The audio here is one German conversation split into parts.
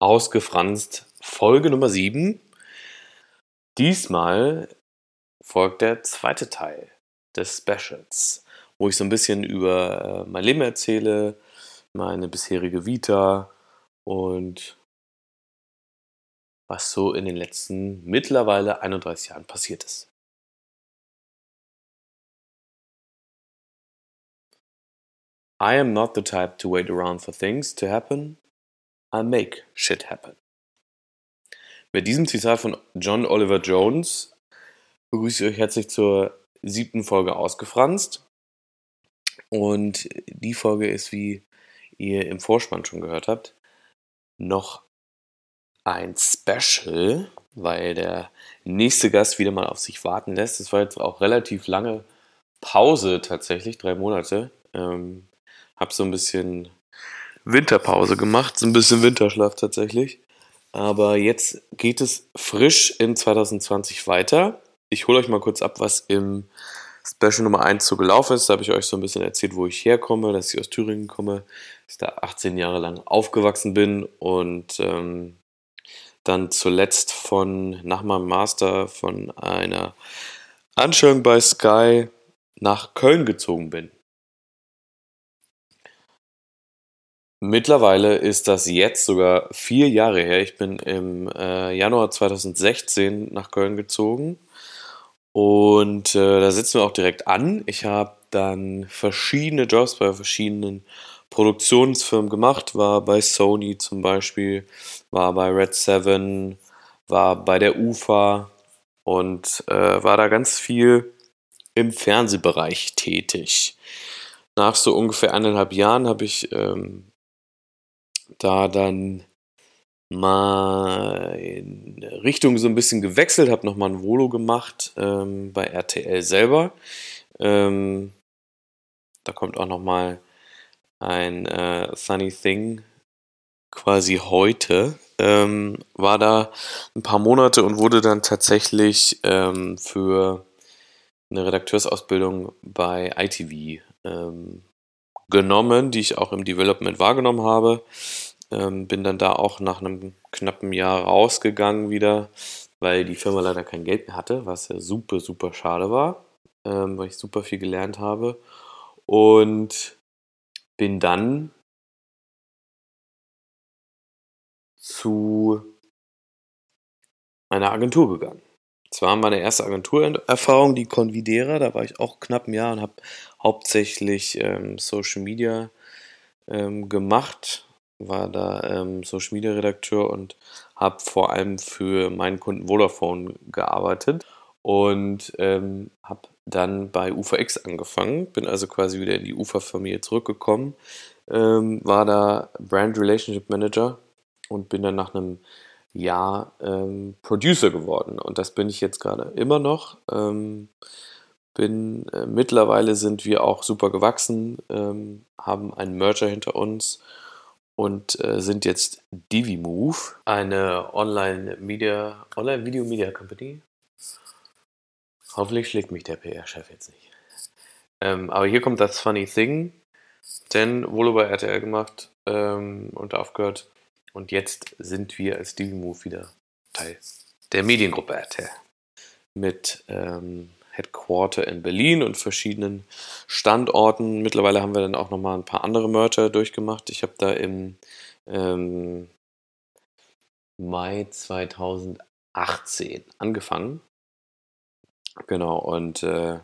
Ausgefranst, Folge Nummer 7. Diesmal folgt der zweite Teil des Specials, wo ich so ein bisschen über äh, mein Leben erzähle, meine bisherige Vita und was so in den letzten mittlerweile 31 Jahren passiert ist. I am not the type to wait around for things to happen. I make shit happen. Mit diesem Zitat von John Oliver Jones begrüße ich euch herzlich zur siebten Folge ausgefranst. Und die Folge ist, wie ihr im Vorspann schon gehört habt, noch ein Special, weil der nächste Gast wieder mal auf sich warten lässt. Es war jetzt auch relativ lange Pause tatsächlich, drei Monate. Ähm, hab so ein bisschen Winterpause gemacht, so ein bisschen Winterschlaf tatsächlich. Aber jetzt geht es frisch in 2020 weiter. Ich hole euch mal kurz ab, was im Special Nummer 1 so gelaufen ist. Da habe ich euch so ein bisschen erzählt, wo ich herkomme, dass ich aus Thüringen komme, dass ich da 18 Jahre lang aufgewachsen bin und ähm, dann zuletzt von nach meinem Master von einer Anstellung bei Sky nach Köln gezogen bin. Mittlerweile ist das jetzt sogar vier Jahre her. Ich bin im äh, Januar 2016 nach Köln gezogen und äh, da sitzen wir auch direkt an. Ich habe dann verschiedene Jobs bei verschiedenen Produktionsfirmen gemacht, war bei Sony zum Beispiel, war bei Red 7, war bei der UFA und äh, war da ganz viel im Fernsehbereich tätig. Nach so ungefähr eineinhalb Jahren habe ich ähm, da dann mal in Richtung so ein bisschen gewechselt, habe nochmal ein Volo gemacht ähm, bei RTL selber. Ähm, da kommt auch nochmal ein äh, Funny Thing quasi heute. Ähm, war da ein paar Monate und wurde dann tatsächlich ähm, für eine Redakteursausbildung bei ITV ähm, genommen, die ich auch im Development wahrgenommen habe. Ähm, bin dann da auch nach einem knappen Jahr rausgegangen wieder, weil die Firma leider kein Geld mehr hatte, was ja super, super schade war, ähm, weil ich super viel gelernt habe. Und bin dann zu einer Agentur gegangen. Das war meine erste Agenturerfahrung, die Convidera. Da war ich auch knapp ein Jahr und habe hauptsächlich ähm, Social Media ähm, gemacht, war da ähm, Social Media Redakteur und habe vor allem für meinen Kunden Vodafone gearbeitet und ähm, habe dann bei UVX angefangen, bin also quasi wieder in die UFA-Familie zurückgekommen, ähm, war da Brand Relationship Manager und bin dann nach einem Jahr ähm, Producer geworden. Und das bin ich jetzt gerade immer noch. Ähm, bin äh, mittlerweile sind wir auch super gewachsen, ähm, haben einen Merger hinter uns und äh, sind jetzt DiviMove, eine Online-Media, Online-Video-Media-Company. Hoffentlich schlägt mich der PR-Chef jetzt nicht. Ähm, aber hier kommt das Funny Thing, denn Volo bei RTL gemacht ähm, und aufgehört. Und jetzt sind wir als DiviMove wieder Teil der Mediengruppe RTL. Mit ähm, Headquarter in Berlin und verschiedenen Standorten. Mittlerweile haben wir dann auch nochmal ein paar andere Merger durchgemacht. Ich habe da im ähm, Mai 2018 angefangen. Genau, und äh,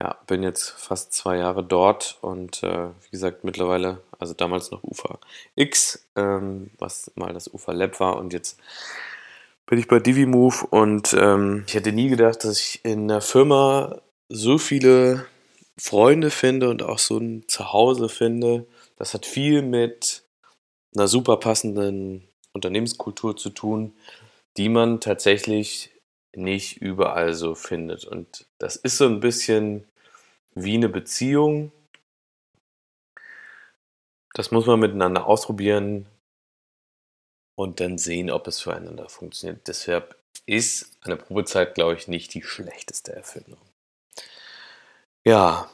ja, bin jetzt fast zwei Jahre dort und äh, wie gesagt, mittlerweile, also damals noch UFA X, ähm, was mal das UFA Lab war und jetzt bin ich bei DiviMove und ähm, ich hätte nie gedacht, dass ich in einer Firma so viele Freunde finde und auch so ein Zuhause finde. Das hat viel mit einer super passenden Unternehmenskultur zu tun, die man tatsächlich nicht überall so findet. Und das ist so ein bisschen wie eine Beziehung. Das muss man miteinander ausprobieren und dann sehen, ob es füreinander funktioniert. Deshalb ist eine Probezeit, glaube ich, nicht die schlechteste Erfindung. Ja,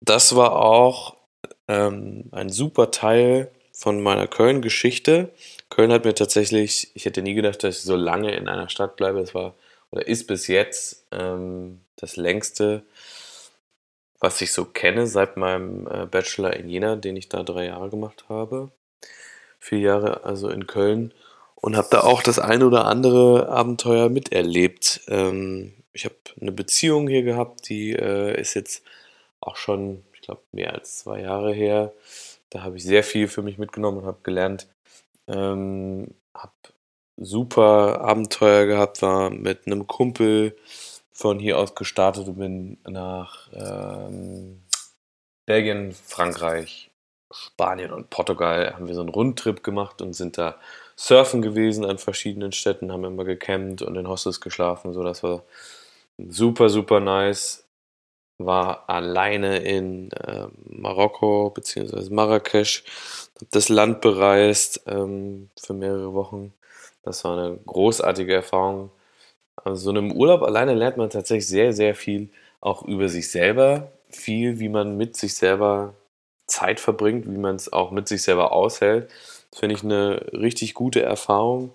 das war auch ähm, ein super Teil von meiner Köln-Geschichte. Köln hat mir tatsächlich, ich hätte nie gedacht, dass ich so lange in einer Stadt bleibe. Es war oder ist bis jetzt ähm, das längste, was ich so kenne seit meinem äh, Bachelor in Jena, den ich da drei Jahre gemacht habe. Vier Jahre also in Köln und habe da auch das eine oder andere Abenteuer miterlebt. Ähm, ich habe eine Beziehung hier gehabt, die äh, ist jetzt auch schon, ich glaube, mehr als zwei Jahre her. Da habe ich sehr viel für mich mitgenommen und habe gelernt. Ähm, habe super Abenteuer gehabt, war mit einem Kumpel von hier aus gestartet und bin nach ähm, Belgien, Frankreich, Spanien und Portugal haben wir so einen Rundtrip gemacht und sind da surfen gewesen an verschiedenen Städten, haben immer gecampt und in Hostels geschlafen. So, das war super, super nice. War alleine in äh, Marokko bzw. Marrakesch, habe das Land bereist ähm, für mehrere Wochen. Das war eine großartige Erfahrung. Also so einem Urlaub alleine lernt man tatsächlich sehr, sehr viel auch über sich selber, viel, wie man mit sich selber Zeit verbringt, wie man es auch mit sich selber aushält. Das finde ich eine richtig gute Erfahrung.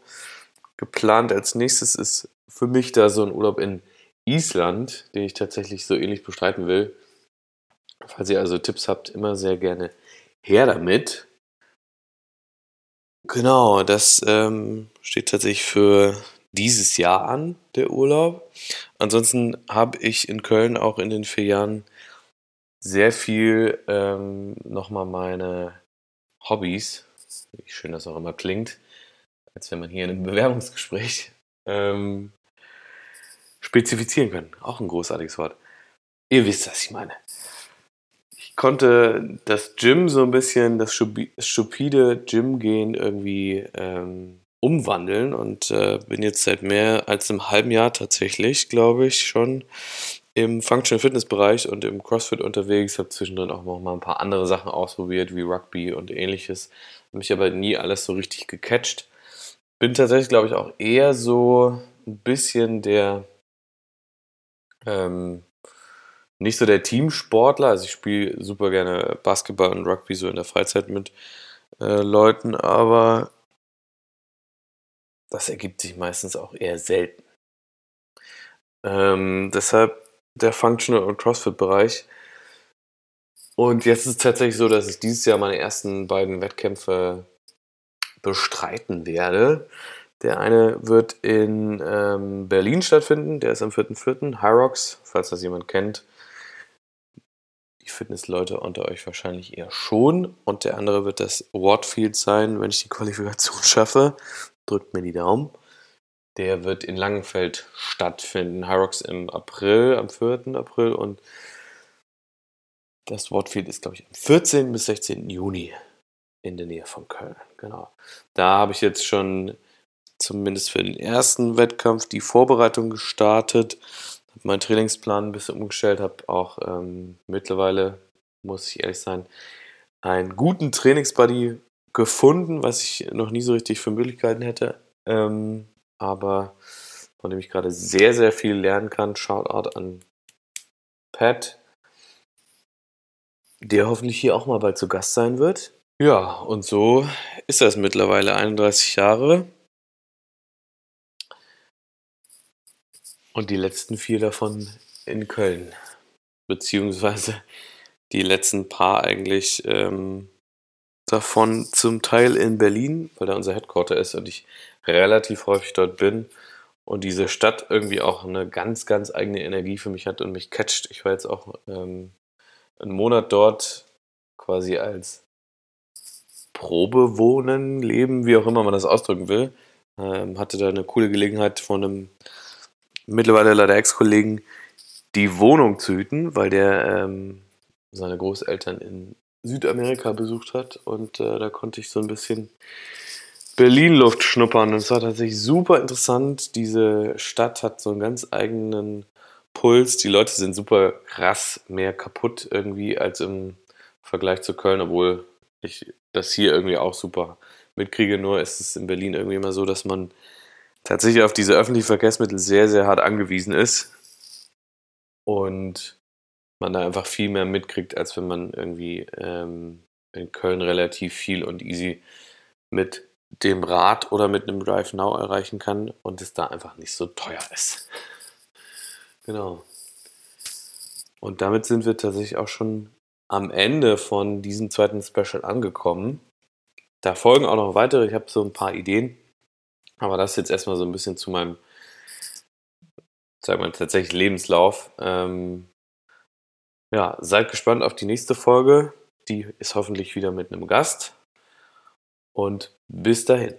Geplant als nächstes ist für mich da so ein Urlaub in Island, den ich tatsächlich so ähnlich bestreiten will. Falls ihr also Tipps habt, immer sehr gerne her damit. Genau, das ähm, steht tatsächlich für dieses Jahr an, der Urlaub. Ansonsten habe ich in Köln auch in den vier Jahren sehr viel ähm, nochmal meine Hobbys, wie schön das auch immer klingt, als wenn man hier in einem Bewerbungsgespräch ähm, spezifizieren können. Auch ein großartiges Wort. Ihr wisst, was ich meine konnte das Gym so ein bisschen, das stupide Gym-Gehen irgendwie ähm, umwandeln und äh, bin jetzt seit mehr als einem halben Jahr tatsächlich, glaube ich, schon im Functional Fitness Bereich und im CrossFit unterwegs, habe zwischendrin auch noch mal ein paar andere Sachen ausprobiert, wie Rugby und ähnliches, mich aber nie alles so richtig gecatcht. Bin tatsächlich, glaube ich, auch eher so ein bisschen der ähm, nicht so der Teamsportler. Also ich spiele super gerne Basketball und Rugby so in der Freizeit mit äh, Leuten, aber das ergibt sich meistens auch eher selten. Ähm, deshalb der Functional- und CrossFit-Bereich. Und jetzt ist es tatsächlich so, dass ich dieses Jahr meine ersten beiden Wettkämpfe bestreiten werde. Der eine wird in ähm, Berlin stattfinden, der ist am 4.4. Hyrox, falls das jemand kennt die Fitnessleute unter euch wahrscheinlich eher schon. Und der andere wird das Wardfield sein, wenn ich die Qualifikation schaffe. Drückt mir die Daumen. Der wird in Langenfeld stattfinden. Hyrox im April, am 4. April. Und das Wardfield ist, glaube ich, am 14. bis 16. Juni in der Nähe von Köln. Genau. Da habe ich jetzt schon zumindest für den ersten Wettkampf die Vorbereitung gestartet habe meinen Trainingsplan ein bisschen umgestellt, habe auch ähm, mittlerweile, muss ich ehrlich sein, einen guten Trainingsbuddy gefunden, was ich noch nie so richtig für Möglichkeiten hätte. Ähm, aber von dem ich gerade sehr, sehr viel lernen kann. Shoutout an Pat, der hoffentlich hier auch mal bald zu Gast sein wird. Ja, und so ist das mittlerweile 31 Jahre. Und die letzten vier davon in Köln. Beziehungsweise die letzten paar eigentlich ähm, davon zum Teil in Berlin, weil da unser Headquarter ist und ich relativ häufig dort bin und diese Stadt irgendwie auch eine ganz, ganz eigene Energie für mich hat und mich catcht. Ich war jetzt auch ähm, einen Monat dort quasi als Probewohnen, Leben, wie auch immer man das ausdrücken will. Ähm, hatte da eine coole Gelegenheit von einem mittlerweile leider Ex-Kollegen die Wohnung zu hüten, weil der ähm, seine Großeltern in Südamerika besucht hat und äh, da konnte ich so ein bisschen Berlin-Luft schnuppern und es war tatsächlich super interessant. Diese Stadt hat so einen ganz eigenen Puls. Die Leute sind super krass mehr kaputt irgendwie als im Vergleich zu Köln, obwohl ich das hier irgendwie auch super mitkriege. Nur ist es in Berlin irgendwie immer so, dass man tatsächlich auf diese öffentlichen Verkehrsmittel sehr, sehr hart angewiesen ist und man da einfach viel mehr mitkriegt, als wenn man irgendwie ähm, in Köln relativ viel und easy mit dem Rad oder mit einem Drive Now erreichen kann und es da einfach nicht so teuer ist. Genau. Und damit sind wir tatsächlich auch schon am Ende von diesem zweiten Special angekommen. Da folgen auch noch weitere. Ich habe so ein paar Ideen. Aber das jetzt erstmal so ein bisschen zu meinem, sag mal, tatsächlich Lebenslauf. Ähm, ja, seid gespannt auf die nächste Folge. Die ist hoffentlich wieder mit einem Gast. Und bis dahin.